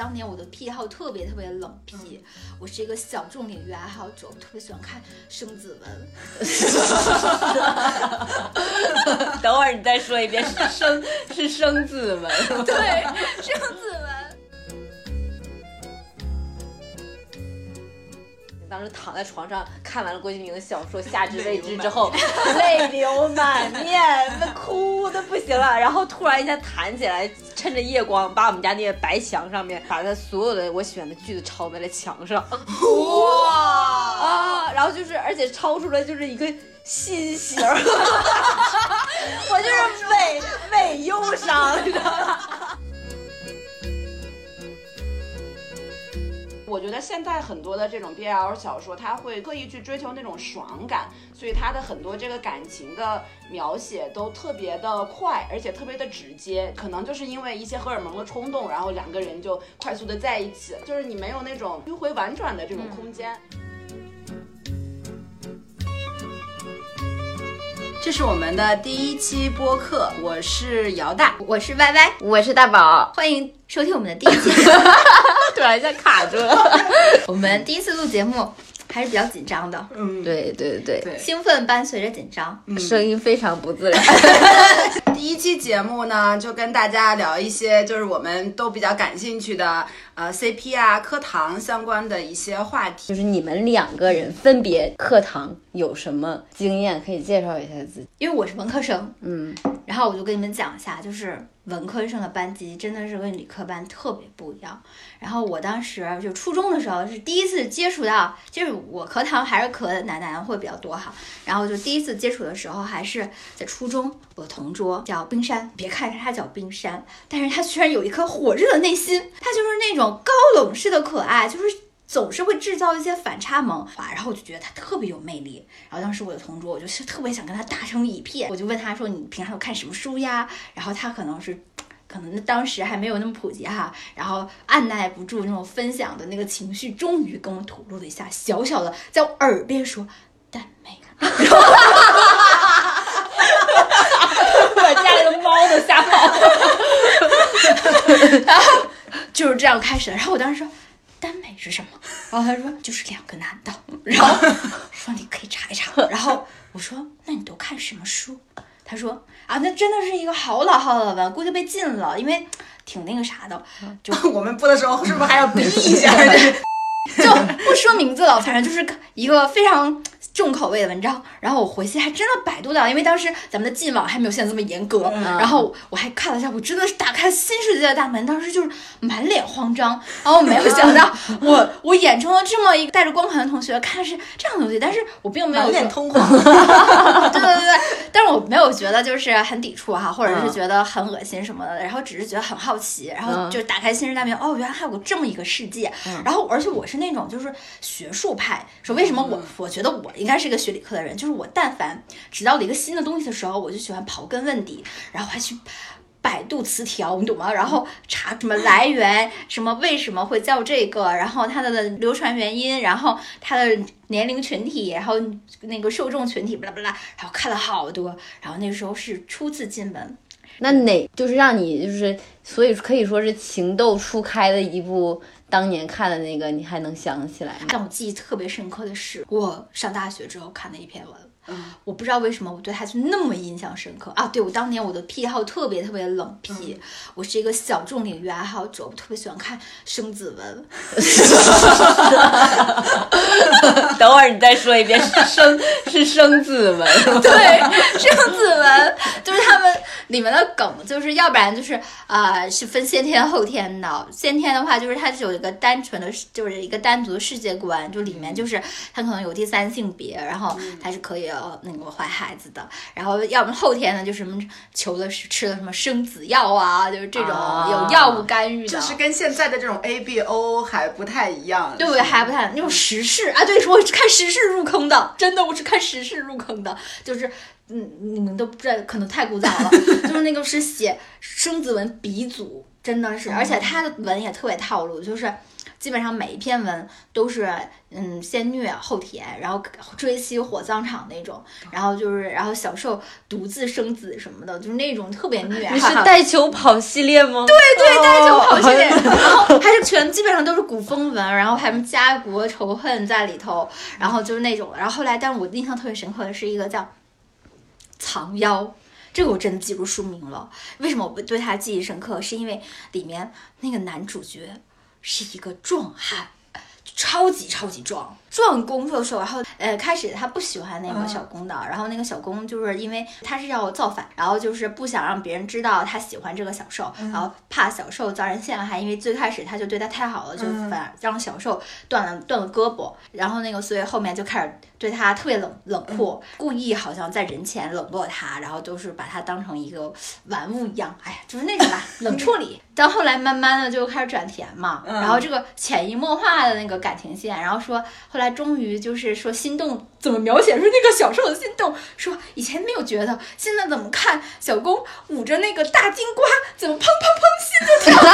当年我的癖好特别特别冷僻，我是一个小众领域爱好者，我特别喜欢看生子文。等会儿你再说一遍，是生是生子文，对，生子当时躺在床上看完了郭敬明的小说《夏至未至》之后，泪流满面，那哭的不行了。然后突然一下弹起来，趁着夜光，把我们家那个白墙上面，把他所有的我喜欢的句子抄在了墙上。哇啊！然后就是，而且抄出来就是一个心形，我就是伪伪忧伤，你知道吗？我觉得现在很多的这种 BL 小说，他会刻意去追求那种爽感，所以他的很多这个感情的描写都特别的快，而且特别的直接。可能就是因为一些荷尔蒙的冲动，然后两个人就快速的在一起，就是你没有那种迂回婉转的这种空间。这是我们的第一期播客，我是姚大，我是歪歪，我是大宝，欢迎收听我们的第一期。突然一下卡住了，我们第一次录节目还是比较紧张的，嗯，对对对。对，兴奋伴随着紧张，声音非常不自然。第一期节目呢，就跟大家聊一些就是我们都比较感兴趣的，呃，CP 啊、课堂相关的一些话题。就是你们两个人分别课堂有什么经验可以介绍一下自己？因为我是文科生，嗯，然后我就跟你们讲一下，就是文科生的班级真的是跟理科班特别不一样。然后我当时就初中的时候是第一次接触到，就是我课堂还是课男男会比较多哈。然后就第一次接触的时候还是在初中，我的同桌叫冰山，别看他叫冰山，但是他居然有一颗火热的内心，他就是那种高冷式的可爱，就是。总是会制造一些反差萌啊，然后我就觉得他特别有魅力。然后当时我的同桌，我就是特别想跟他打成一片，我就问他说：“你平常都看什么书呀？”然后他可能是，可能当时还没有那么普及哈，然后按耐不住那种分享的那个情绪，终于跟我吐露了一下，小小的在我耳边说：“耽美。”把家里的猫都吓跑了。然后就是这样开始了。然后我当时说。耽美是什么？然后他说就是两个男的，然后说你可以查一查。然后我说那你都看什么书？他说啊，那真的是一个好老好老的，估计被禁了，因为挺那个啥的。就 我们播的时候是不是还要逼一下？就不说名字了，反正就是一个非常。重口味的文章，然后我回去还真的百度到，因为当时咱们的禁网还没有现在这么严格，然后我还看了一下，我真的是打开新世界的大门，当时就是满脸慌张，然后没有想到 我我眼中的这么一个带着光环的同学看的是这样的东西，但是我并没有满脸通红，对对对对，但是我没有觉得就是很抵触哈，或者是觉得很恶心什么的，然后只是觉得很好奇，然后就打开新世界大门，哦，原来还有个这么一个世界，然后而且我是那种就是学术派，说为什么我我觉得我。应该是一个学理科的人，就是我，但凡知道了一个新的东西的时候，我就喜欢刨根问底，然后还去百度词条，你懂吗？然后查什么来源，什么为什么会叫这个，然后它的流传原因，然后它的年龄群体，然后那个受众群体，巴拉巴拉，然后看了好多，然后那时候是初次进门。那哪就是让你就是，所以可以说是情窦初开的一部。当年看的那个，你还能想起来吗？让我记忆特别深刻的是，我上大学之后看的一篇文。我不知道为什么我对他就那么印象深刻。啊！对我当年我的癖好特别特别冷僻，我是一个小众领域爱好者，我特别喜欢看生子文。等会儿你再说一遍，是生是生子文，对，生子文。就是他们里面的梗，就是要不然就是啊是分先天后天的，先天的话就是它是有一个单纯的，就是一个单独的世界观，就里面就是它可能有第三性别，然后它是可以。那个怀孩子的，然后要么后天呢，就什么求的是吃的什么生子药啊，就是这种有药物干预的，就是跟现在的这种 A B O 还不太一样，对不对？还不太那种时事啊，对，我是看时事入坑的，真的，我是看时事入坑的，就是嗯，你们都不知道，可能太古早了，就是那个是写生子文鼻祖，真的是，而且他的文也特别套路，就是。基本上每一篇文都是嗯先虐后甜，然后追妻火葬场那种，然后就是然后小受独自生子什么的，就是那种特别虐。你是带球跑系列吗？对对，带球跑系列，然后还是全基本上都是古风文，然后还有家国仇恨在里头，然后就是那种，然后后来，但我印象特别深刻的是一个叫藏妖。这个我真的记住书名了。为什么我对他记忆深刻？是因为里面那个男主角是一个壮汉，超级超级壮。壮公的时候，然后呃，开始他不喜欢那个小公的，然后那个小公就是因为他是要造反，然后就是不想让别人知道他喜欢这个小受，然后怕小受遭人陷害，因为最开始他就对他太好了，就反让小受断了断了胳膊，然后那个所以后面就开始对他特别冷冷酷，故意好像在人前冷落他，然后都是把他当成一个玩物一样，哎呀，就是那种吧，冷处理。到后来慢慢的就开始转甜嘛，然后这个潜移默化的那个感情线，然后说后。来终于就是说心动怎么描写出那个小受的心动？说以前没有觉得，现在怎么看小公捂着那个大金瓜，怎么砰砰砰心就跳？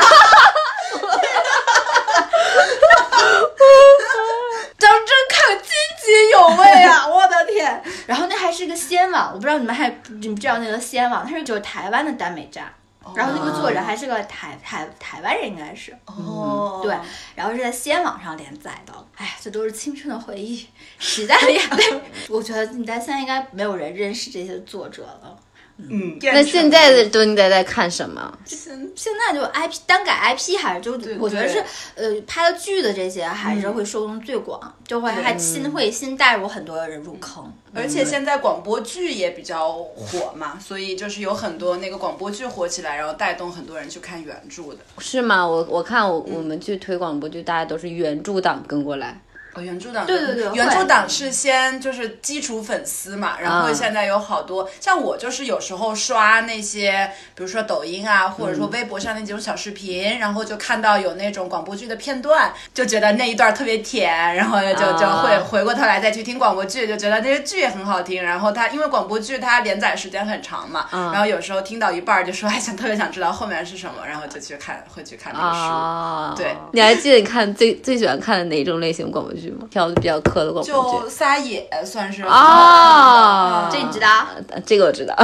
当真看津津有味啊！我的天！然后那还是个仙网，我不知道你们还你们知道那个仙网，它是就是台湾的耽美站。然后那个作者还是个台台台湾人，应该是哦，对，然后是在仙网上连载的。哎，这都是青春的回忆，时代的眼泪。我觉得你在现在应该没有人认识这些作者了。嗯，那现在的都你在在看什么？现现在就 IP 单改 IP 还是就我觉得是呃拍的剧的这些还是会受众最广，就会还新会新带入很多人入坑。而且现在广播剧也比较火嘛，所以就是有很多那个广播剧火起来，然后带动很多人去看原著的。是吗？我我看我我们去推广播剧，大家都是原著党跟过来。原著党对对对，原著党是先就是基础粉丝嘛，然后现在有好多像我就是有时候刷那些，比如说抖音啊，或者说微博上那几种小视频，然后就看到有那种广播剧的片段，就觉得那一段特别甜，然后就就会回过头来再去听广播剧，就觉得那些剧也很好听。然后它因为广播剧它连载时间很长嘛，然后有时候听到一半就说还想特别想知道后面是什么，然后就去看会去看那个书。对，你还记得你看最最喜欢看的哪一种类型广播剧？挑的比较磕的广播剧，就撒野算是啊，这你知道？这个我 知道。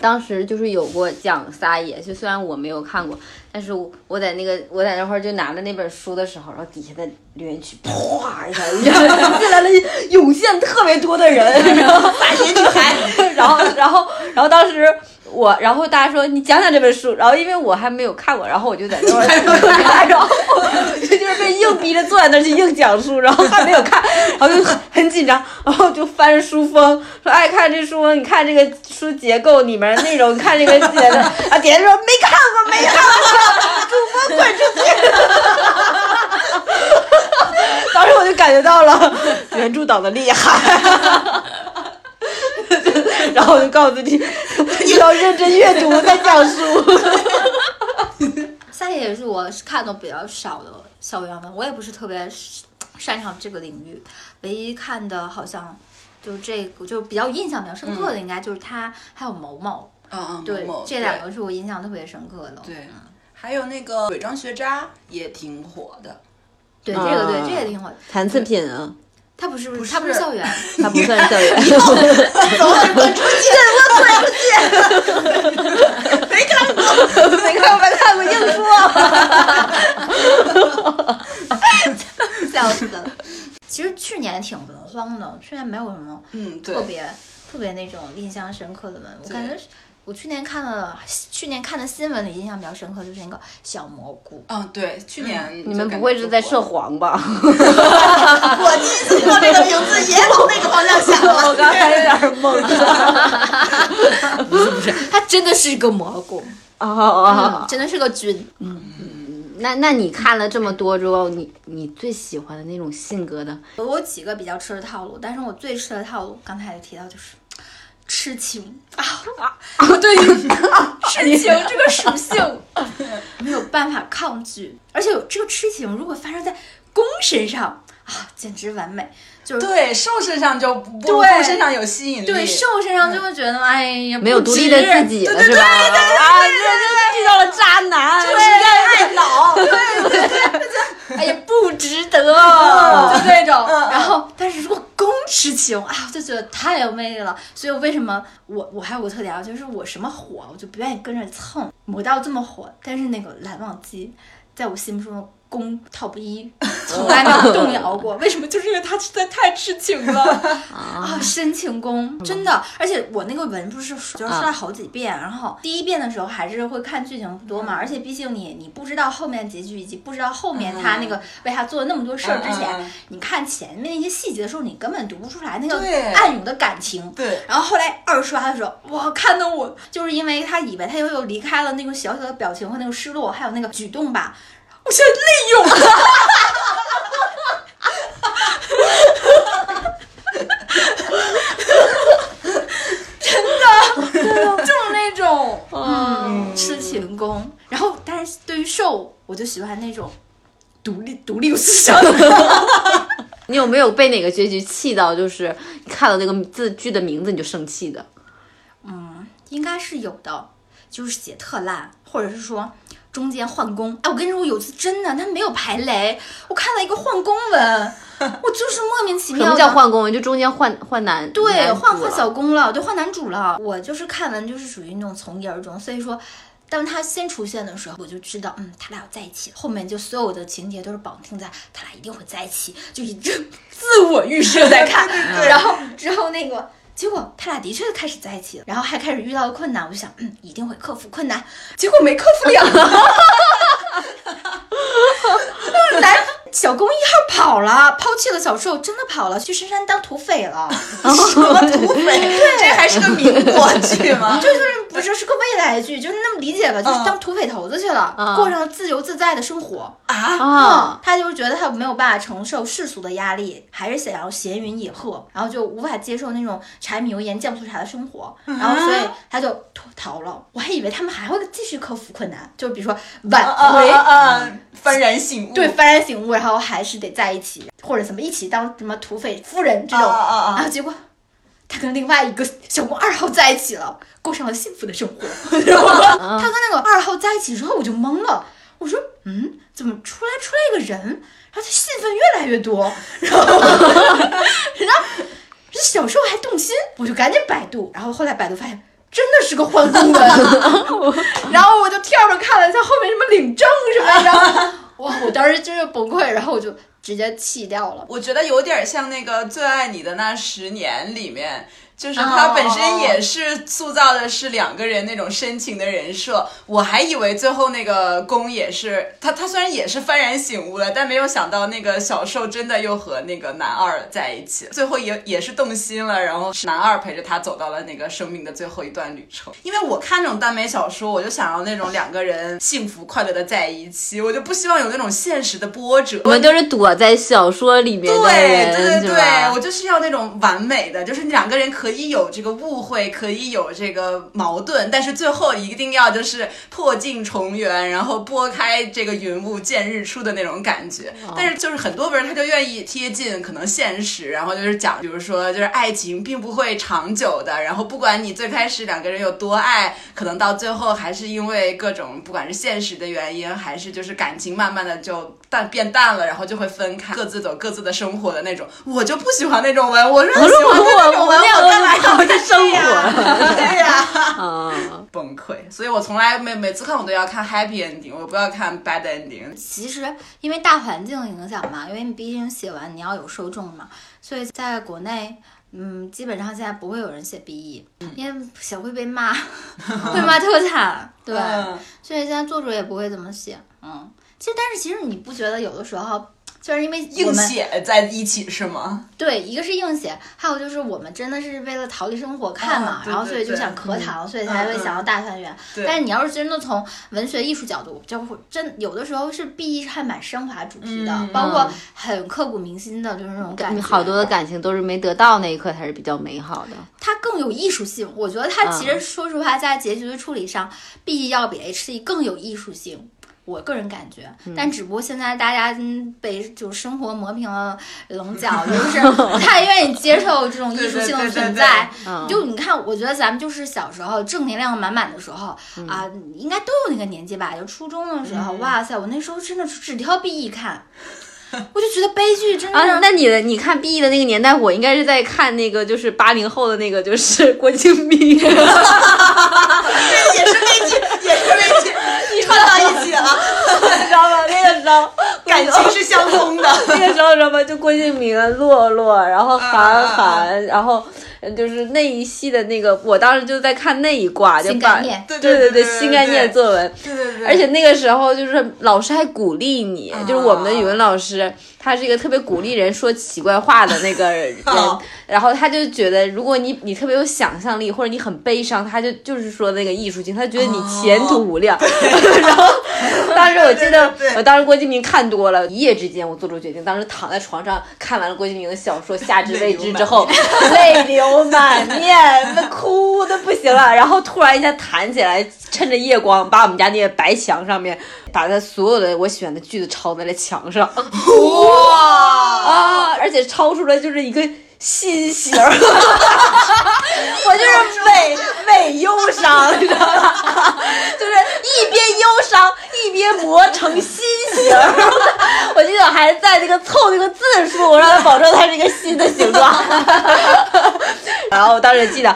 当时就是有过讲撒野，就虽然我没有看过，但是我我在那个我在那会儿就拿着那本书的时候，然后底下的留言区啪一下 进来了，涌现特别多的人，然后撒野女孩，然后然后然后当时。我，然后大家说你讲讲这本书，然后因为我还没有看过，然后我就在那儿看，然后就是被硬逼着坐在那儿去硬讲述，然后还没有看，然后就很很紧张，然后就翻着书封说爱看这书，你看这个书结构里面内容，你看这个写的 啊，底下说没看过，没看过，主播滚出去！当时我就感觉到了原著党的厉害。然后我就告诉自己，要认真阅读再讲书。撒野也是我看的比较少的校园文，我也不是特别擅长这个领域。唯一看的好像就这个，就比较印象比较深刻的，应该就是他还有毛毛。嗯嗯，对，这两个是我印象特别深刻的。对，还有那个伪装学渣也挺火的。对，这个对，这也挺火。残次品啊。他不是不是他不是校园，他不算校园。走，滚出去！我滚出去！没看过，没看过，没看过，硬说。笑死了。其实去年挺文荒的，去年没有什么嗯特别特别那种印象深刻的文，我感觉。我去年看了，去年看的新闻里印象比较深刻就是那个小蘑菇。嗯，对，去年你们不会是在涉黄吧？我第一次听到这个名字，也往那个方向想了。我刚才有点懵。不是不是，它真的是一个蘑菇。哦哦，真的是个菌。嗯嗯，那那你看了这么多之后，你你最喜欢的那种性格的？我有几个比较吃的套路，但是我最吃的套路，刚才也提到就是。痴情啊 啊！对于 痴情这个属性没有办法抗拒，而且这个痴情如果发生在公身上啊，简直完美。对瘦身上就不对身上有吸引力，对瘦身上就会觉得哎呀没有独立的自己了是吧？啊对对对遇到了渣男就是个爱脑，对对对哎呀不值得就这种，然后但是如果公知型啊就觉得太有魅力了，所以为什么我我还有个特点啊，就是我什么火我就不愿意跟着蹭，魔道这么火，但是那个蓝忘机在我心目中。攻 top 一 从来没有动摇过。为什么？就是因为他实在太痴情了 啊，深情攻真的。而且我那个文不是就是刷了好几遍，然后第一遍的时候还是会看剧情不多嘛，而且毕竟你你不知道后面结局，以及不知道后面他那个为他做了那么多事儿之前，你看前面那些细节的时候，你根本读不出来那个暗涌的感情。对，然后后来二刷的时候，哇，看得我就是因为他以为他又又离开了那个小小的表情和那个失落，还有那个举动吧，我现在泪涌了。真的，就是那种嗯痴情攻。然后，但是对于受，我就喜欢那种独立独立有思想的人。你有没有被哪个结局气到？就是看到那个字剧的名字你就生气的？嗯应该是有的，就是写特烂，或者是说中间换工。哎，我跟你说，我有次真的，他没有排雷，我看到一个换工文，我就是莫名其妙什。么叫换工？就中间换换男对，换换小工了，对，换男主了。我就是看完就是属于那种从一而终，所以说。当他先出现的时候，我就知道，嗯，他俩要在一起。后面就所有的情节都是绑定在他俩一定会在一起，就一直自我预设在看。然后之后那个结果他俩的确开始在一起了，然后还开始遇到了困难，我就想，嗯，一定会克服困难。结果没克服了，男小公一号跑了，抛弃了小受，真的跑了，去深山当土匪了。什么土匪？这还是个民国剧吗？就是不是是个未来剧，就是那么理解吧，就是当土匪头子去了，嗯过上了自由自在的生活。啊，他就是觉得他没有办法承受世俗的压力，还是想要闲云野鹤，然后就无法接受那种柴米油盐酱醋茶的生活，然后所以他就脱逃了。我还以为他们还会继续克服困难，就比如说挽啊回。幡然醒悟，对，幡然醒悟，然后还是得在一起，或者怎么一起当什么土匪夫人这种，然后结果他跟另外一个小公二号在一起了，过上了幸福的生活。然后他跟那个二号在一起之后，我就懵了，我说，嗯，怎么出来出来一个人，然后他戏份越来越多，然后然后这小时候还动心，我就赶紧百度，然后后来百度发现。真的是个换工文，然后我就跳着看了一下后面什么领证什么的，然后哇，我当时真是崩溃，然后我就直接弃掉了。我觉得有点像那个《最爱你的那十年》里面。就是他本身也是塑造的是两个人那种深情的人设，我还以为最后那个宫也是他，他虽然也是幡然醒悟了，但没有想到那个小受真的又和那个男二在一起，最后也也是动心了，然后男二陪着他走到了那个生命的最后一段旅程。因为我看这种耽美小说，我就想要那种两个人幸福快乐的在一起，我就不希望有那种现实的波折。我们都是躲在小说里面的对人，对对对，我就是要那种完美的，就是两个人可以有这个误会，可以有这个矛盾，但是最后一定要就是破镜重圆，然后拨开这个云雾见日出的那种感觉。哦但是就是很多文他就愿意贴近可能现实，然后就是讲，比如说就是爱情并不会长久的，然后不管你最开始两个人有多爱，可能到最后还是因为各种不管是现实的原因，还是就是感情慢慢的就淡变淡了，然后就会分开，各自走各自的生活的那种。我就不喜欢那种文，我说 我说喜欢看那种文，我我那样我干嘛要好好的看生活对呀、啊，崩溃。所以我从来每每次看我都要看 happy ending，我不要看 bad ending。其实因为大环境影响嘛，因为你毕竟写完你要有受众嘛，所以在国内。嗯，基本上现在不会有人写 BE，、因为写会被骂，会骂特惨。对，嗯所以现在作者也不会怎么写。嗯，其实但是其实你不觉得有的时候，就是因为硬写在一起是吗？对，一个是硬写，还有就是我们真的是为了逃离生活看嘛，啊对然后所以就对想课堂，所以才会想要大团圆。对但是你要是真的从文学艺术角度，就会真有的时候是 B E 还蛮升华主题的，嗯包括很刻骨铭心的，就是那种感觉。好多的感情都是没得到那一刻才是比较美好的。它更有艺术性。我觉得它其实嗯说实话，在结局的处理上，B E 要比 H E 更有艺术性。我个人感觉，嗯但只不过现在大家嗯被就是生活磨平了棱角，就是不太愿意接受这种艺术性的存在。嗯，就你看，我觉得咱们就是小时候正能量满满的时候、嗯啊，应该都有那个年纪吧，就初中的时候，嗯哇塞，我那时候真的是只挑 BE 看。我就觉得悲剧真的啊，那你的你看 B E 的那个年代，我应该是在看那个就是八零后的那个就是 郭敬明，也是悲剧，也是悲剧，串到一起了，你知道吗？那个时候 感情是相通的。那个时候知道吗？就郭敬明、洛洛，然后韩寒，然后。就是那一系的那个，我当时就在看那一挂，就把对对对对对新概念作文，对对对，而且那个时候就是老师还鼓励你，就是我们的语文老师，他是一个特别鼓励人说奇怪话的那个人，哦然后他就觉得如果你你特别有想象力，或者你很悲伤，他就就是说那个艺术性，他觉得你前途无量。然后当时我记得对对对，我当时郭敬明看多了，一夜之间我做出决定，当时躺在床上看完了郭敬明的小说《夏至未至》之后，泪流满面，那哭的不行了，然后突然一下弹起来，趁着夜光把我们家那个白墙上面把他所有的我喜欢的句子抄在了墙上。哇，啊，而且超出来就是一个心形儿，我就是伪伪忧伤，你知道吗？就是一边忧伤一边磨成心形儿。我记得我还在那个凑那个字数，我让他保证它是一个心的形状。然后我当时记得。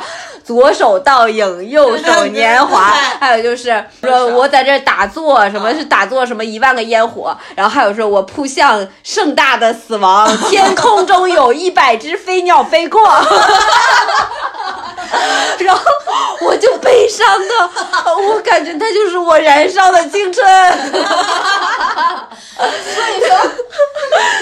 左手倒影，右手年华，还有就是说我在这打坐，什么是打坐，什么一万个烟火，然后还有说我扑向盛大的死亡，天空中有一百只飞鸟飞过，然后我就悲伤的，我感觉它就是我燃烧的青春。所以说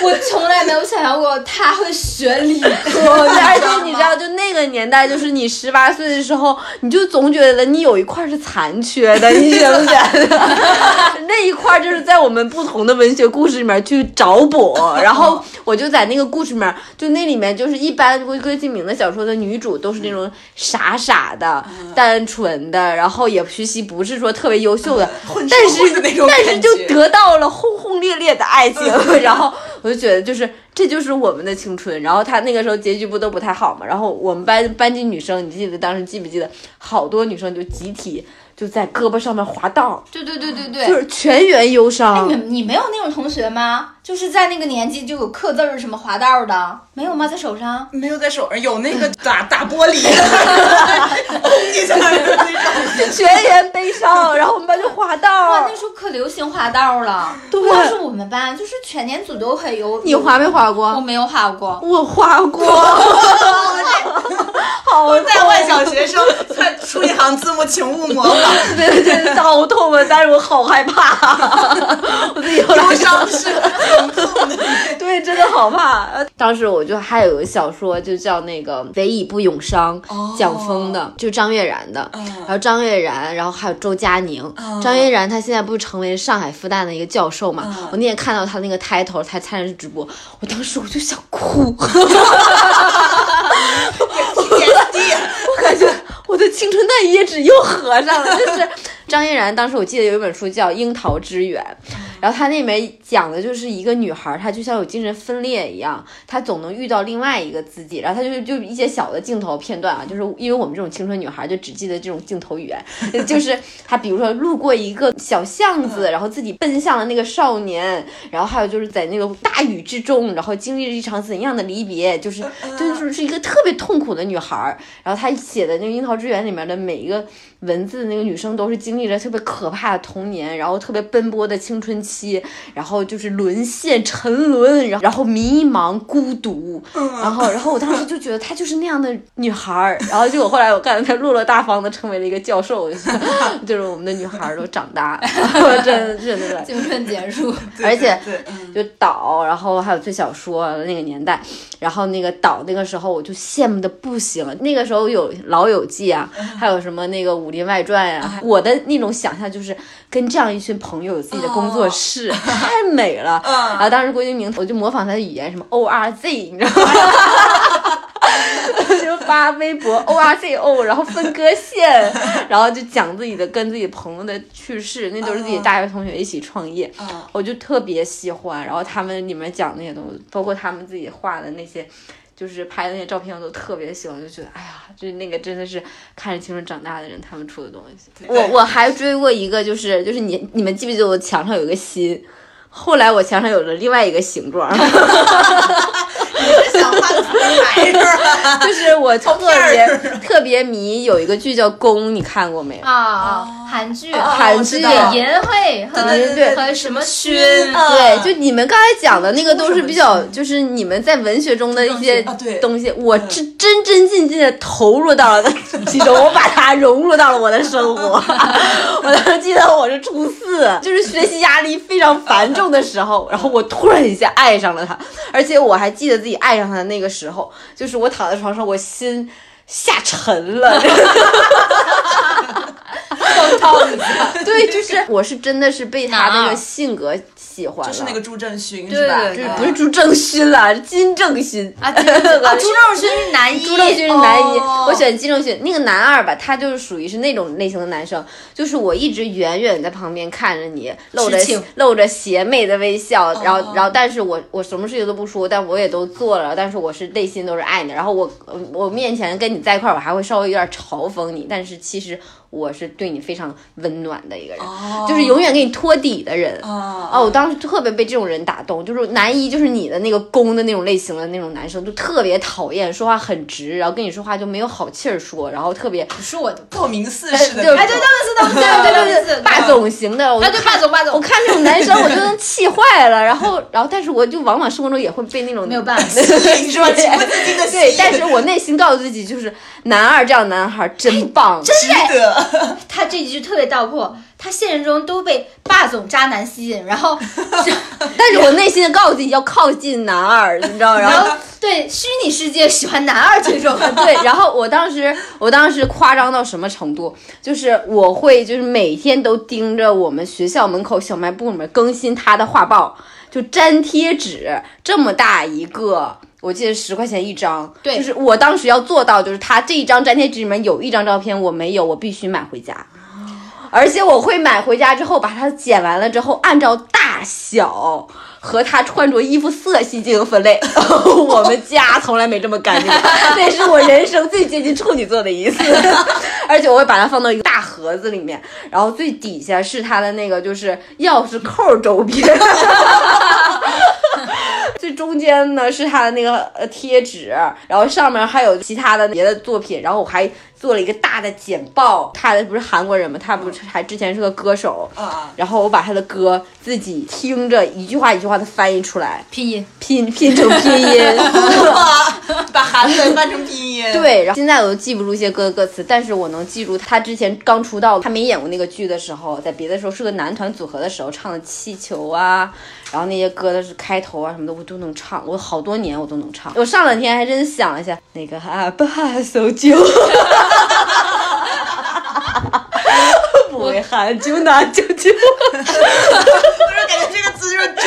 我从来没有想象过他会学理科，而且你知道，就那个年代，就是你十八岁的时候，你就总觉得你有一块是残缺的，你觉不觉得？那一块就是在我们不同的文学故事里面去找补，然后我就在那个故事里面，就那里面就是一般郭郭敬明的小说的女主都是那种傻傻的、单纯的，然后也学习不是说特别优秀的，但是但是就得到了轰轰烈烈的爱情，然后我就觉得就是这就是我们的青春。然后他那个时候结局不都不太好嘛，然后我们班班级女生，你记得当时记不记得，好多女生就集体就在胳膊上面划道，对对对对对，就是全员忧伤。你你没有那种同学吗？就是在那个年纪就有刻字儿什么划道的，没有吗？在手上？没有在手上有那个打 打玻璃，轰一下的那种。全员悲伤，然后我们班就划哇，道那。时候可流行划道了。对不光是我们班，就是全年组都很有。你划没划我过？没有划过。我划过，好在外小学生 在出一行字幕，请勿模仿，对对对，好痛啊！但是我好害怕，我自己后来忧伤是。对，真的好怕。呃当时我就还有个小说，就叫那个《唯以不永伤》，蒋峰的，就张悦然的。然后张悦然，然后还有周佳宁。张悦然他现在不是成为上海复旦的一个教授嘛？我那天看到他那个 title，他参加直播，我当时我就想哭。我感觉我的青春那一页纸又合上了。就是张悦然当时我记得有一本书叫《樱桃之源》，然后他那里面讲的就是一个女孩儿，她就像有精神分裂一样，她总能遇到另外一个自己。然后她就就一些小的镜头片段啊，就是因为我们这种青春女孩儿就只记得这种镜头语言，就是她比如说路过一个小巷子，然后自己奔向了那个少年，然后还有就是在那个大雨之中，然后经历了一场怎样的离别，就是就是是一个特别痛苦的女孩儿。然后她写的那个《樱桃之源》里面的每一个文字，那个女生都是经历了特别可怕的童年，然后特别奔波的青春期，然后就是沦陷、沉沦，然后然后迷茫、孤独，然后然后我当时就觉得她就是那样的女孩儿，然后结果后来我看到她落落大方的成为了一个教授，就是我们的女孩儿都长大 了，真的真的。青春结束，而且就岛，然后还有最小说那个年代，然后那个岛那个时候我就羡慕的不行。那个时候有《老友记》啊，还有什么那个《武林外传》啊，我的那种想象就是跟这样一群朋友有自己的工作室，太美了。然后当时郭敬明，我就模仿他的语言，什么 O R Z，你知道吗？就发微博 O R Z O，然后分割线，然后就讲自己的跟自己朋友的趣事，那都是自己大学同学一起创业，我就特别喜欢。然后他们里面讲那些东西，包括他们自己画的那些。就是拍的那些照片，我都特别喜欢，就觉得哎呀，就是那个真的是看着青春长大的人他们出的东西。我我还追过一个，就是就是你你们记不记得我墙上有个心？后来我墙上有了另外一个形状，你是想画的出来是吧？就是我特别特别迷有一个剧叫《宫》，你看过没有？啊啊，韩剧、韩剧。颜慧和什么勋对，就你们刚才讲的那个都是比较，就是你们在文学中的一些东西，我真真真进进的投入到了其中，我把它融入到了我的生活。我当时记得我是初四，就是学习压力非常繁重的时候，然后我突然一下爱上了他，而且我还记得自己爱上他的那个时候，就是我躺在床上，我心下沉了。对，就是我是真的是被他那个性格喜欢了，就是那个朱正勋对是吧？对对不是朱正勋了，是金正勋。啊，朱正勋是男一，朱正勋是男一，哦。我选金正勋。那个男二吧，他就是属于是那种类型的男生，就是我一直远远在旁边看着你，露着露着邪魅的微笑，然后哦。然后但是我我什么事情都不说，但我也都做了，但是我是内心都是爱你。然后我我面前跟你在一块儿，我还会稍微有点嘲讽你，但是其实我是对你非常温暖的一个人，哦。就是永远给你托底的人。啊哦，我当时特别被这种人打动，就是男一就是你的那个攻的那种类型的那种男生，就特别讨厌，说话很直，然后跟你说话就没有好气儿说，然后特别不是我的，道明寺式的哎，对，他们是他们对对对对对霸总型的，我哎，对霸总霸总，我看这种男生我就能气坏了，然后然后但是我就往往生活中也会被那种没有办法，你是吧？情不自禁的对，但是我内心告诉自己，就是男二这样的男孩真棒，真值得。他这句特别道破，他现实中都被霸总渣男吸引，然后 但是我内心的告诉自己要靠近男二，你知道，然后对虚拟世界喜欢男二这种，对，然后我当时，我当时夸张到什么程度？就是我会，就是每天都盯着我们学校门口小卖部里面更新他的画报，就粘贴纸这么大一个。我记得十块钱一张，对就是我当时要做到，就是他这一张粘贴纸里面有一张照片我没有，我必须买回家，而且我会买回家之后把它剪完了之后，按照大小和他穿着衣服色系进行分类。我们家从来没这么干净过，那是我人生最接近处女座的一次。而且我会把它放到一个大盒子里面，然后最底下是它的那个就是钥匙扣周边。最中间呢是它的那个呃贴纸，然后上面还有其他的别的作品，然后我还做了一个大的简报。他不是韩国人吗？他不是还之前是个歌手，啊，然后我把他的歌自己听着一句话一句话的翻译出来，拼音拼拼成拼音。把韩文翻成拼音。对，然后现在我都记不住一些歌的歌词，但是我能记住他之前刚出道，他没演过那个剧的时候，在别的时候是个男团组合的时候唱的《气球》啊，然后那些歌的是开头啊什么的，我都能唱，我好多年我都能唱。我上两天还真想了一下，那个哈巴搜救，不会喊就拿救救。不是感觉这个词就是啾啾。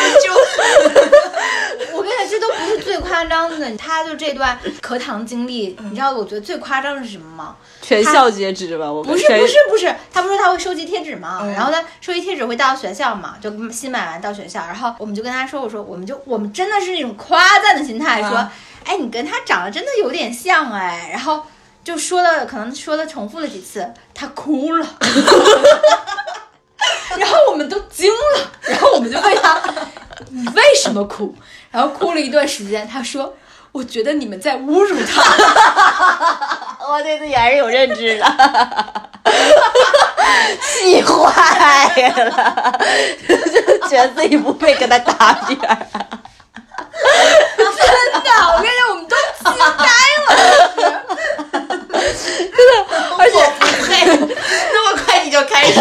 我跟你讲，这都不是最夸张的，他就这段课堂经历，你知道我觉得最夸张的是什么吗？全校皆知吧？我不是不是不是，他不是他会收集贴纸吗？嗯然后他，收集贴纸会到学校嘛，就新买完到学校，然后我们就跟他说，我说我们就我们真的是那种夸赞的心态，说，啊哎，你跟他长得真的有点像哎，然后就说了，可能说了重复了几次，他哭了。然后我们都惊了，然后我们就问他，你为什么哭？然后哭了一段时间，他说，我觉得你们在侮辱他。我对自己还是有认知的，气坏了，就觉得自己不配跟他搭边儿。真的，我跟你讲，我们都惊呆了。而且那么快你就开始？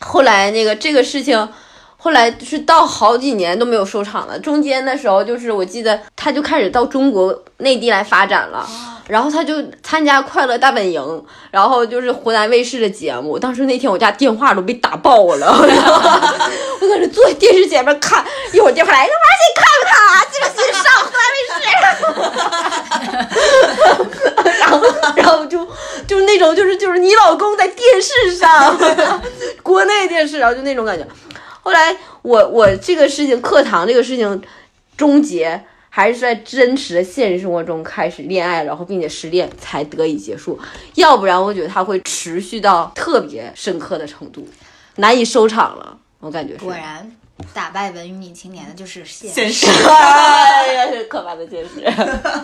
后来那个这个事情，后来是到好几年都没有收场了。中间的时候，就是我记得他就开始到中国内地来发展了。然后他就参加《快乐大本营》，然后就是湖南卫视的节目。当时那天我家电话都被打爆了，我在这坐电视前面看，一会儿电话来，妈你看看这个新上湖南卫视，然后然后就就那种就是就是你老公在电视上，国内电视，然后就那种感觉。后来我我这个事情课堂这个事情终结。还是在真实的现实生活中开始恋爱，然后并且失恋才得以结束，要不然我觉得它会持续到特别深刻的程度，难以收场了。我感觉是果。然，打败文艺女青年的就是现现实。实。哎呀，是可怕的现实。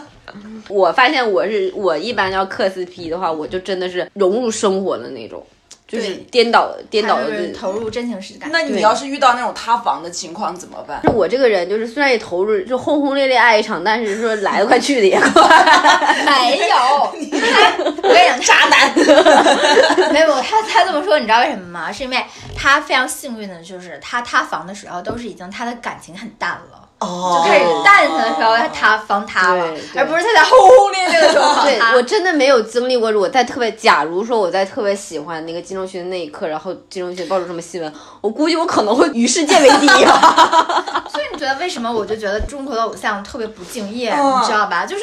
我发现我是我一般要磕 CP 的话，我就真的是融入生活的那种，就是对颠倒颠倒的就是投入真情实感。那你要是遇到那种塌房的情况怎么办？就我这个人就是虽然也投入，就轰轰烈烈爱一场，但是说来得快去的也快。没有，他 我跟你讲，渣男。没有，他他这么说，你知道为什么吗？是因为他非常幸运的，就是他塌房的时候都是已经他的感情很淡了。哦就开始淡下的时候，他塌方塌了而不是他在轰轰烈烈的时候对我真的没有经历过，我在特别，假如说我在特别喜欢那个金钟勋的那一刻，然后金钟勋爆出什么新闻，我估计我可能会与世界为敌啊。所以你觉得为什么我就觉得中国的偶像特别不敬业，嗯你知道吧？就是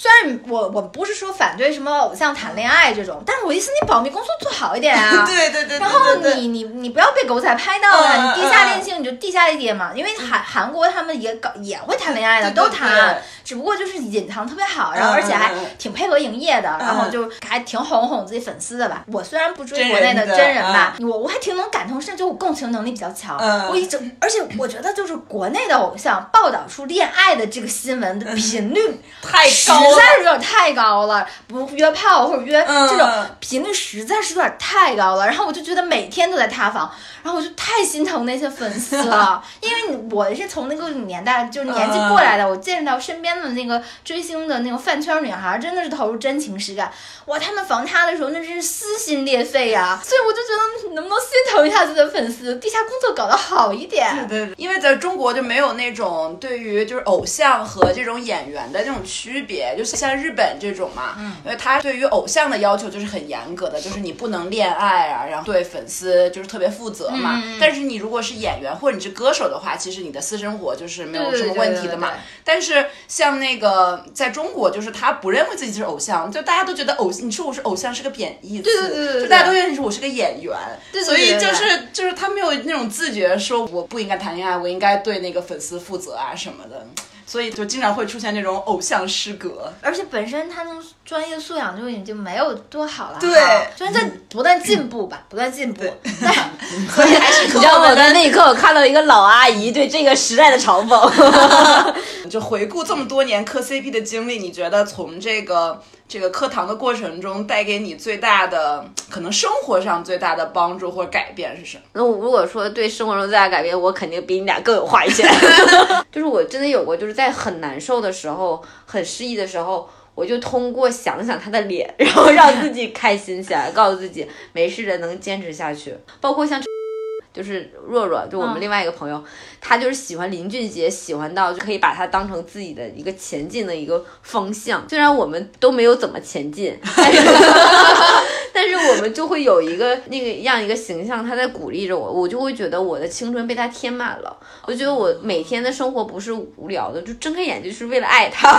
虽然我我不是说反对什么偶像谈恋爱这种，但是我意思你保密工作做好一点啊。对对对对然后你你你不要被狗仔拍到你地下恋情你就地下一点嘛，因为韩韩国他们也搞也会谈恋爱的，都谈。对，只不过就是隐藏特别好，然后嗯而且还挺配合营业的，然后嗯就还挺哄哄自己粉丝的吧。我虽然不追国内的真人吧，我我还挺能感同身受，我共情能力比较强。嗯。我一直，而且我觉得就是国内的偶像报道出恋爱的这个新闻的频率 太高了。在是有点太高了，不约炮或者约嗯这种频率实在是有点太高了。然后我就觉得每天都在塌房，然后我就太心疼那些粉丝了，因为我是从那个年代就是年纪过来的，我见到身边的那个追星的那个饭圈女孩，真的是投入真情实感。哇，他们防他的时候那真是撕心裂肺呀、所以我就觉得能不能心疼一下自己的粉丝，地下工作搞得好一点。对，因为在中国就没有那种对于就是偶像和这种演员的这种区别，就是像日本这种嘛，嗯，因为他对于偶像的要求就是很严格的，就是你不能恋爱啊，然后对粉丝就是特别负责嘛。但是你如果是演员或者你是歌手的话，其实你的私生活就是没有什么问题的嘛。对对对对但是像那个在中国，就是他不认为自己是偶像，就大家都觉得偶，你说我是偶像是个贬义词，对对对对大家都认识我是个演员，对对所以就是就是他没有那种自觉，说我不应该谈恋爱，我应该对那个粉丝负责啊什么的，所以就经常会出现这种偶像失格。而且本身他那种专业素养就已经没有多好了，对。哈虽然在不断进步吧，不断进步，但 所以还是 你知道我在那一刻，我看到一个老阿姨对这个时代的嘲讽。就回顾这么多年磕 CP 的经历，你觉得从这个这个课堂的过程中带给你最大的，可能生活上最大的帮助或改变是什么？那我如果说对生活中最大的改变，我肯定比你俩更有话语权。就是我真的有过，就是在很难受的时候、很失意的时候，我就通过想想他的脸，然后让自己开心起来，告诉自己没事的，能坚持下去。包括像。就是若若，就我们嗯另外一个朋友，他就是喜欢林俊杰，喜欢到就可以把他当成自己的一个前进的一个方向。虽然我们都没有怎么前进，但是 但是我们就会有一个那个样一个形象，他在鼓励着我，我就会觉得我的青春被他填满了。我觉得我每天的生活不是无聊的，就睁开眼就是为了爱他，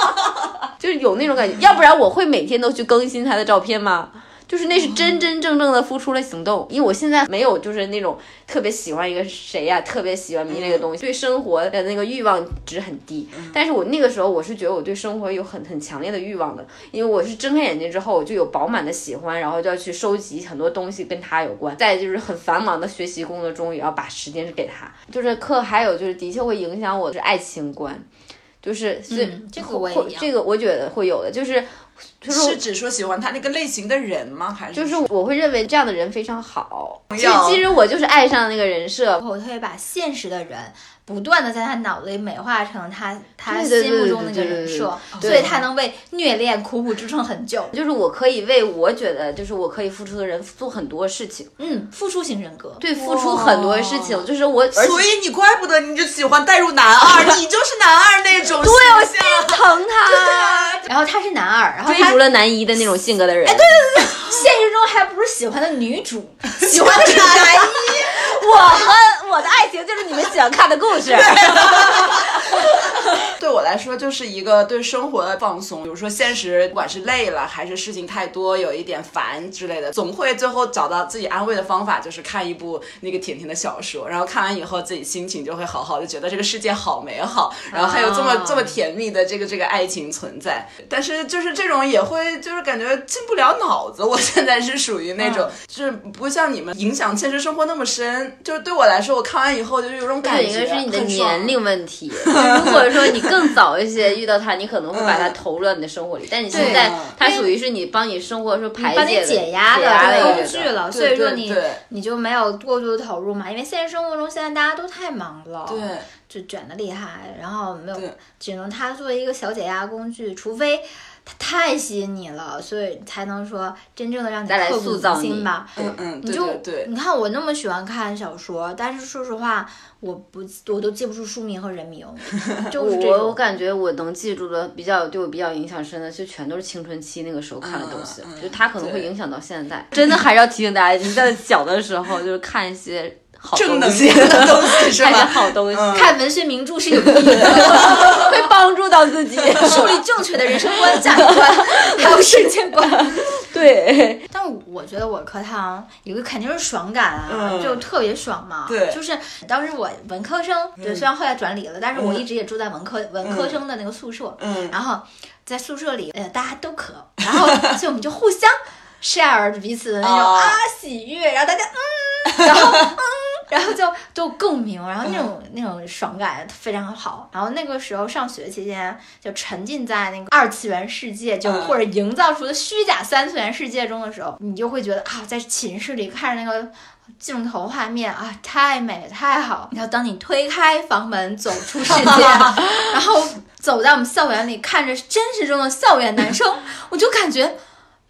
就是有那种感觉。要不然我会每天都去更新他的照片吗？就是那是真真正正的付出了行动，因为我现在没有就是那种特别喜欢一个谁呀、特别喜欢迷那个东西，对生活的那个欲望值很低。但是我那个时候我是觉得我对生活有很很强烈的欲望的，因为我是睁开眼睛之后我就有饱满的喜欢，然后就要去收集很多东西跟他有关，在就是很繁忙的学习工作中也要把时间给他。就是课还有就是的确会影响我的爱情观。就是是、嗯这个我会这个我觉得会有的，就是就是是指说喜欢他那个类型的人吗？还是就是我会认为这样的人非常好。其实其实我就是爱上那个人设，我特别把现实的人不断的在他脑子里美化成他他心目中那个人设，所以他能为虐恋苦苦支撑很久。就是我可以为我觉得就是我可以付出的人做很多事情，嗯，付出型人格。对，付出很多事情，就是我，所以你怪不得你就喜欢带入男二，你就是男二那种对我心疼他，然后他是男二，然后他追逐了男一的那种性格的人。哎，对对对现实中还不是喜欢的女主，喜欢的是男一。我和我的爱情就是你们喜欢看的故事。对我我来说就是一个对生活的放松。比如说现实，不管是累了还是事情太多，有一点烦之类的，总会最后找到自己安慰的方法，就是看一部那个甜甜的小说。然后看完以后，自己心情就会好好的，觉得这个世界好美好，然后还有这么、啊这么甜蜜的这个这个爱情存在。但是就是这种也会就是感觉进不了脑子。我现在是属于那种，就是不像你们影响现实生活那么深。就是对我来说，我看完以后就是有种感对，觉，应该是你的年龄问题。就 如果说你 更早一些遇到他，你可能会把他投入到你的生活里，但你现在对他属于是你帮你生活的时候排帮你解压的工具了，所以说你你就没有过度的投入嘛，因为现实生活中现在大家都太忙了，对。就卷的厉害，然后没有，只能它作为一个小解压工具，除非它太吸引你了，所以才能说真正的让你来刻骨铭塑造你心吧。嗯嗯，你就对对，你看我那么喜欢看小说，但是说实话，我不我都记不住书名和人名，就是我我。感觉我能记住的比较对我比较影响深的，就全都是青春期那个时候看的东西，就它可能会影响到现在。真的还是要提醒大家，你在小的时候就是看一些好正能东西，量的东西 是看？好东西，嗯看文学名著是有意义的，会帮助到自己。树立正确的人生观、价值观，还有世界观。对，但我觉得我课堂有个肯定是爽感啊，嗯就特别爽嘛。对就是当时我文科生，对，虽然后来转理了，但是我一直也住在文科文科生的那个宿舍，嗯然后在宿舍里，呃，大家都渴，然后所以我们就互相 share 彼此的那种、哦啊喜悦，然后大家嗯，然后嗯。然后就就共鸣，然后那种、那种爽感非常好。然后那个时候上学期间，就沉浸在那个二次元世界，就嗯或者营造出的虚假三次元世界中的时候，你就会觉得啊，在寝室里看着那个镜头画面啊，太美太好。然后当你推开房门走出世界，然后走在我们校园里，看着真实中的校园男生，我就感觉，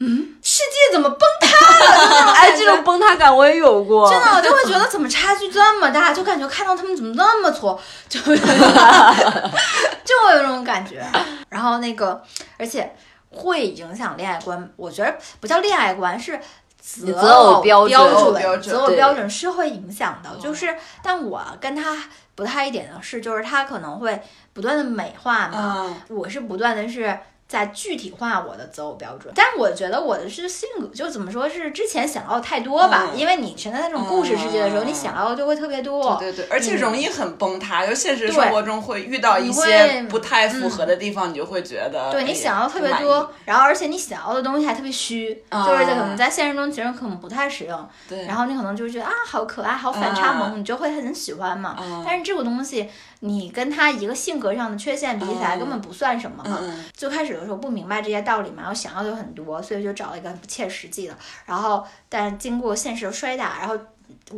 嗯，世界怎么崩塌了？哎，这种崩塌感我也有过，真的，我就会觉得怎么差距这么大，就感觉看到他们怎么那么挫，就 就会有这种感觉。然后那个，而且会影响恋爱观，我觉得不叫恋爱观，是择择偶标标准择偶标准择偶标准是会影响的。就是，但我跟他不太一点的是，就是他可能会不断的美化嘛，嗯我是不断的是在具体化我的择偶标准，但我觉得我的是性格，就怎么说是之前想要的太多吧，嗯。因为你存在那种故事世界的时候，嗯你想要的就会特别多。对对对，而且容易很崩塌，就现实生活中会遇到一些不太符合的地方，你就会觉得对你哎想要特别多，然后而且你想要的东西还特别虚，啊就是可能在现实中其实可能不太实用，对，然后你可能就会觉得啊好可爱，好反差萌，啊你就会很喜欢嘛。嗯。但是这个东西你跟他一个性格上的缺陷比起来，嗯根本不算什么最开始的时候不明白这些道理嘛，我想要的有很多，所以就找了一个不切实际的。然后，但经过现实的摔打，然后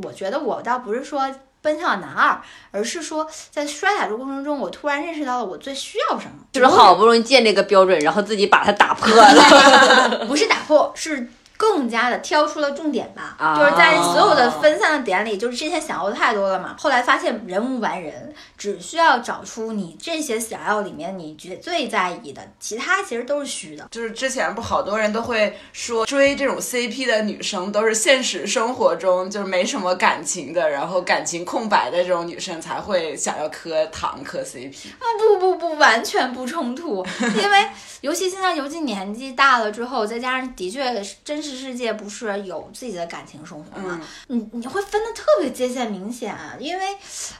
我觉得我倒不是说奔向了男二，而是说在摔打的过程中，我突然认识到了我最需要什么，就是好不容易建立个标准，然后自己把它打破了。不是打破，是更加的挑出了重点吧。啊就是在所有的分散的点里，就是之前想要的太多了嘛。后来发现人无完人，只需要找出你这些想要里面你觉最在意的，其他其实都是虚的。就是之前不好多人都会说追这种 CP 的女生都是现实生活中就是没什么感情的，然后感情空白的这种女生才会想要磕糖磕 CP。啊不不不，完全不冲突，因为 尤其现在尤其年纪大了之后，再加上的确真实世界不是有自己的感情生活嘛，你你会分的特别界限明显，因为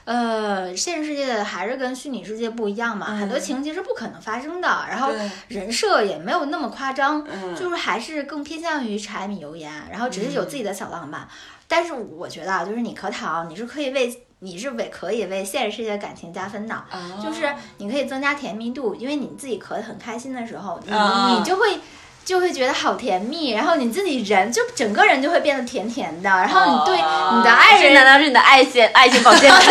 呃现实世界的还是跟虚拟世界不一样嘛，很多情节是不可能发生的，然后人设也没有那么夸张，嗯就是还是更偏向于柴米油盐，然后只是有自己的小浪漫。但是我觉得啊，就是你课堂，你是可以为你是为可以为现实世界的感情加分的，就是你可以增加甜蜜度，因为你自己咳得很开心的时候，你、啊你就会。就会觉得好甜蜜，然后你自己人就整个人就会变得甜甜的，然后你对啊你的爱人难道是你的爱线爱情保健品？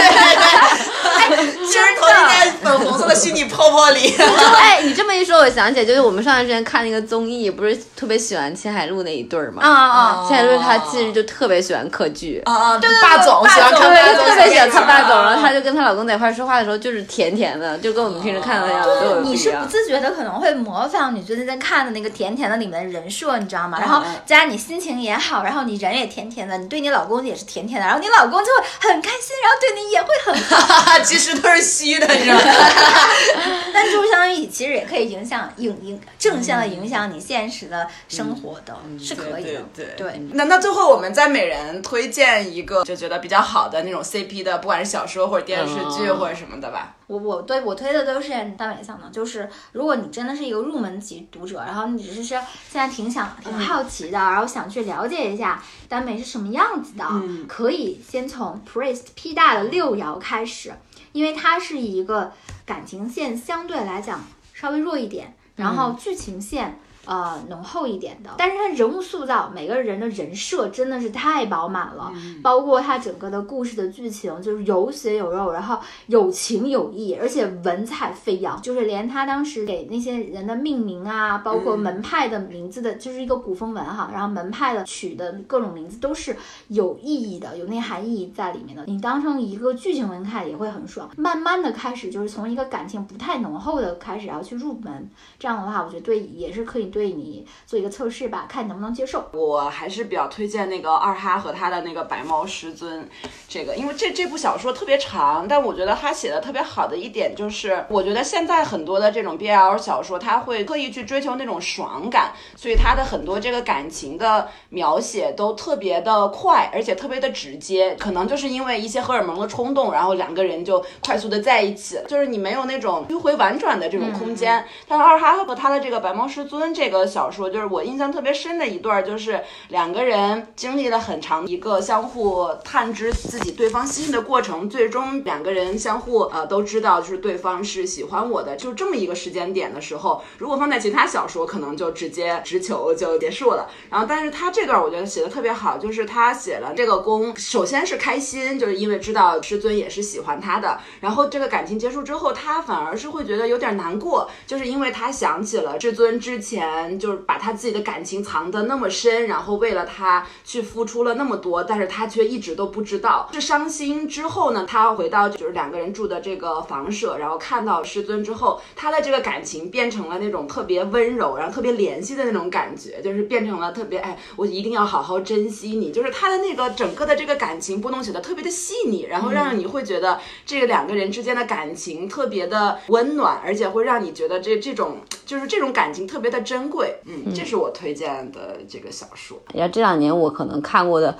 就是投进在粉红色的虚拟泡泡里。哎，你这么一说，我想起来，就是我们上段时间看那个综艺，不是特别喜欢秦海璐那一对儿吗？啊啊，秦海璐她其实就特别喜欢柯剧。啊啊，对对霸总霸总喜欢看对，霸总，特别喜欢看霸总，啊然后她就跟她老公在一块儿说话的时候，就是甜甜的，就跟我们平时看到的样子都有不你是不。自觉的可能会模仿你最近在看的那个甜甜的里面的人设，你知道吗？然后嗯加上你心情也好，然后你人也甜甜的，你对你老公也是甜甜的，然后你老公就会很开心，然后对你也会很好。其实都是虚的，你知道吗？但就是相当于其实也可以影响影影正向的影响你现实的生活的，是可以的。嗯对对对那那最后我们再每人推荐一个就觉得比较好的那种 CP 的，不管是小说或者电视剧哦或者什么的吧。我我对我推的都是耽美向的，就是如果你真的是一个入门级读者，然后你只是说现在挺想挺好奇的，然后想去了解一下耽美是什么样子的，可以先从 Priest P 大的六爻开始，因为它是一个感情线相对来讲稍微弱一点，然后剧情线。呃，浓厚一点的，但是他人物塑造，每个人的人设真的是太饱满了，包括他整个的故事的剧情，就是有血有肉，然后有情有义，而且文采飞扬，就是连他当时给那些人的命名啊，包括门派的名字的，就是一个古风文哈，然后门派的取的各种名字都是有意义的，有内涵意义在里面的。你当成一个剧情文看也会很爽。慢慢的开始就是从一个感情不太浓厚的开始，然后去入门，这样的话，我觉得对也是可以对你做一个测试吧，看你能不能接受。我还是比较推荐那个二哈和他的那个白猫师尊，这个，因为这这部小说特别长，但我觉得他写的特别好的一点就是，我觉得现在很多的这种 BL 小说，他会刻意去追求那种爽感，所以他的很多这个感情的描写都特别的快，而且特别的直接，可能就是因为一些荷尔蒙的冲动，然后两个人就快速的在一起，就是你没有那种迂回婉转的这种空间。但是二哈和他的这个白猫师尊这这个小说，就是我印象特别深的一段，就是两个人经历了很长一个相互探知自己对方心意的过程，最终两个人相互呃都知道就是对方是喜欢我的，就这么一个时间点的时候，如果放在其他小说，可能就直接直球就结束了。然后，但是他这段我觉得写的特别好，就是他写了这个宫，首先是开心，就是因为知道师尊也是喜欢他的，然后这个感情结束之后，他反而是会觉得有点难过，就是因为他想起了师尊之前就是把他自己的感情藏得那么深，然后为了他去付出了那么多，但是他却一直都不知道。是伤心之后呢，他回到就是两个人住的这个房舍，然后看到师尊之后，他的这个感情变成了那种特别温柔，然后特别怜惜的那种感觉，就是变成了特别哎，我一定要好好珍惜你，就是他的那个整个的这个感情波动写的特别的细腻，然后让你会觉得这个两个人之间的感情特别的温暖，而且会让你觉得这这种就是这种感情特别的珍贵。嗯，这是我推荐的这个小说。然后这两年我可能看过的，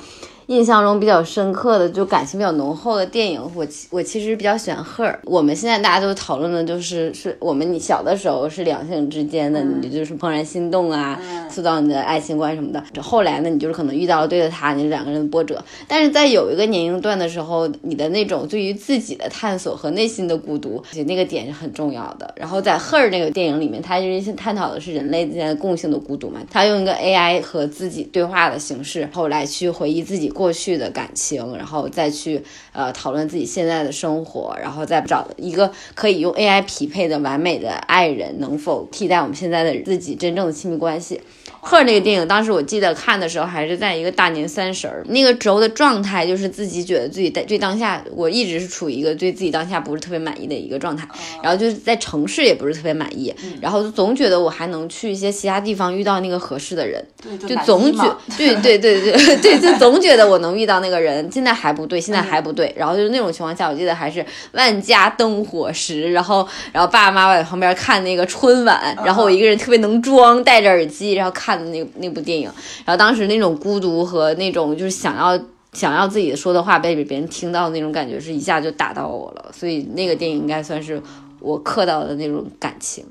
印象中比较深刻的，就感情比较浓厚的电影，我其我其实比较喜欢《赫尔》。我们现在大家都讨论的就是，是我们你小的时候是两性之间的，你就是怦然心动啊，塑造你的爱情观什么的。这后来呢，你就是可能遇到了对的他，你两个人的波折。但是在有一个年龄段的时候，你的那种对于自己的探索和内心的孤独，那个点是很重要的。然后在《赫尔》那个电影里面，它就是探讨的是人类之间的共性的孤独嘛。他用一个 AI 和自己对话的形式，后来去回忆自己过去的感情，然后再去呃讨论自己现在的生活，然后再找一个可以用 AI 匹配的完美的爱人，能否替代我们现在的自己真正的亲密关系？赫尔那个电影，当时我记得看的时候还是在一个大年三十儿，那个时候的状态就是自己觉得自己在对当下，我一直是处于一个对自己当下不是特别满意的一个状态，然后就是在城市也不是特别满意，然后总觉得我还能去一些其他地方遇到那个合适的人，就总觉对对对对对，就总觉得我能遇到那个人，现在还不对，现在还不对，然后就是那种情况下，我记得还是万家灯火时，然后然后爸爸妈妈在旁边看那个春晚，然后我一个人特别能装，戴着耳机，然后看的那那部电影，然后当时那种孤独和那种就是想要。想要自己说的话被别人听到的那种感觉，是一下就打到我了，所以那个电影应该算是我刻到的那种感情。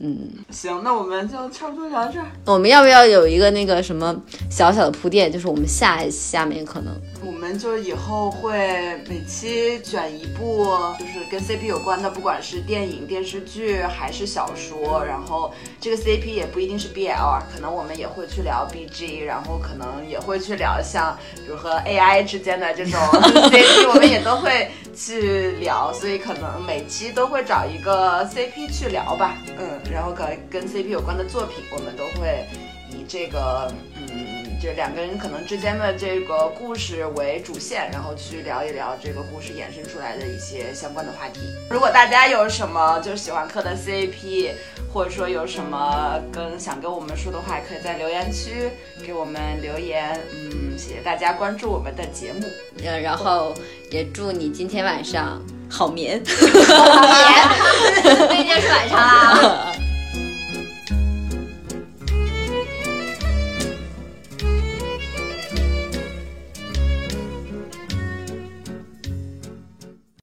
嗯，行，那我们就差不多聊到这儿。我们要不要有一个那个什么小小的铺垫？就是我们下下面可能我们就以后会每期选一部就是跟 CP 有关的，不管是电影、电视剧还是小说，然后这个 CP 也不一定是 BL 啊，可能我们也会去聊 BG，然后可能也会去聊像比如和 AI 之间的这种 CP，我们也都会去聊，所以可能每期都会找一个 CP 去聊吧，嗯，然后跟跟 CP 有关的作品，我们都会以这个嗯。就两个人可能之间的这个故事为主线，然后去聊一聊这个故事衍生出来的一些相关的话题。如果大家有什么就喜欢磕的 CP，或者说有什么跟想跟我们说的话，可以在留言区给我们留言。嗯，谢谢大家关注我们的节目。呃，然后也祝你今天晚上好眠。好眠，那天是晚上啦。